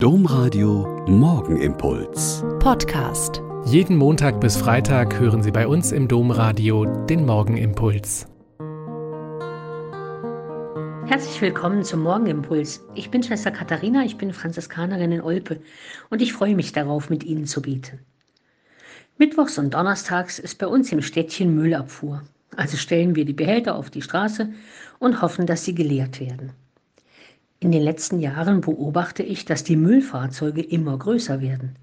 Domradio Morgenimpuls. Podcast. Jeden Montag bis Freitag hören Sie bei uns im Domradio den Morgenimpuls. Herzlich willkommen zum Morgenimpuls. Ich bin Schwester Katharina, ich bin Franziskanerin in Olpe und ich freue mich darauf, mit Ihnen zu beten. Mittwochs und Donnerstags ist bei uns im Städtchen Müllabfuhr. Also stellen wir die Behälter auf die Straße und hoffen, dass sie geleert werden. In den letzten Jahren beobachte ich, dass die Müllfahrzeuge immer größer werden.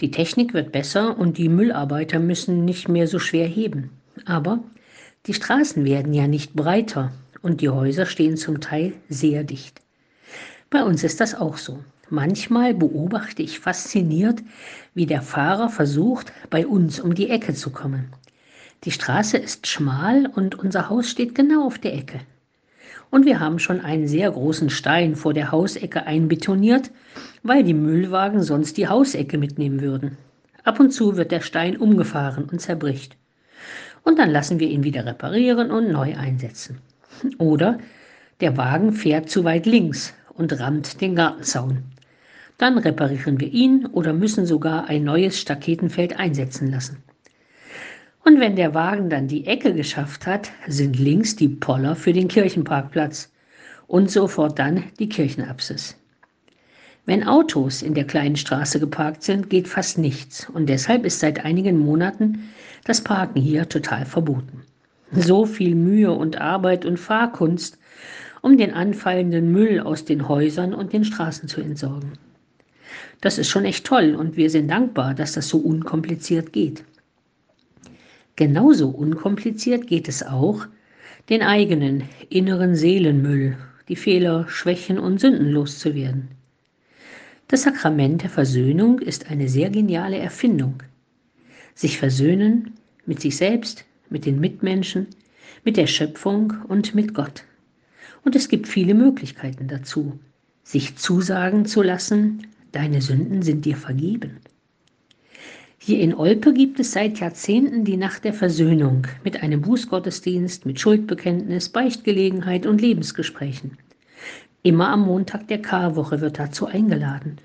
Die Technik wird besser und die Müllarbeiter müssen nicht mehr so schwer heben. Aber die Straßen werden ja nicht breiter und die Häuser stehen zum Teil sehr dicht. Bei uns ist das auch so. Manchmal beobachte ich fasziniert, wie der Fahrer versucht, bei uns um die Ecke zu kommen. Die Straße ist schmal und unser Haus steht genau auf der Ecke und wir haben schon einen sehr großen Stein vor der Hausecke einbetoniert, weil die Müllwagen sonst die Hausecke mitnehmen würden. Ab und zu wird der Stein umgefahren und zerbricht. Und dann lassen wir ihn wieder reparieren und neu einsetzen. Oder der Wagen fährt zu weit links und rammt den Gartenzaun. Dann reparieren wir ihn oder müssen sogar ein neues Staketenfeld einsetzen lassen. Und wenn der Wagen dann die Ecke geschafft hat, sind links die Poller für den Kirchenparkplatz und sofort dann die Kirchenapsis. Wenn Autos in der kleinen Straße geparkt sind, geht fast nichts und deshalb ist seit einigen Monaten das Parken hier total verboten. So viel Mühe und Arbeit und Fahrkunst, um den anfallenden Müll aus den Häusern und den Straßen zu entsorgen. Das ist schon echt toll und wir sind dankbar, dass das so unkompliziert geht. Genauso unkompliziert geht es auch, den eigenen inneren Seelenmüll, die Fehler, Schwächen und Sünden loszuwerden. Das Sakrament der Versöhnung ist eine sehr geniale Erfindung. Sich versöhnen mit sich selbst, mit den Mitmenschen, mit der Schöpfung und mit Gott. Und es gibt viele Möglichkeiten dazu. Sich zusagen zu lassen, deine Sünden sind dir vergeben. Hier in Olpe gibt es seit Jahrzehnten die Nacht der Versöhnung mit einem Bußgottesdienst, mit Schuldbekenntnis, Beichtgelegenheit und Lebensgesprächen. Immer am Montag der Karwoche wird dazu eingeladen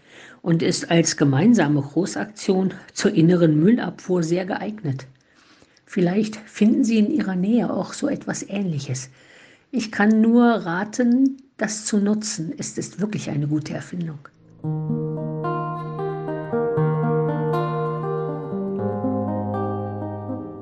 und ist als gemeinsame Großaktion zur inneren Müllabfuhr sehr geeignet. Vielleicht finden Sie in Ihrer Nähe auch so etwas Ähnliches. Ich kann nur raten, das zu nutzen. Es ist wirklich eine gute Erfindung.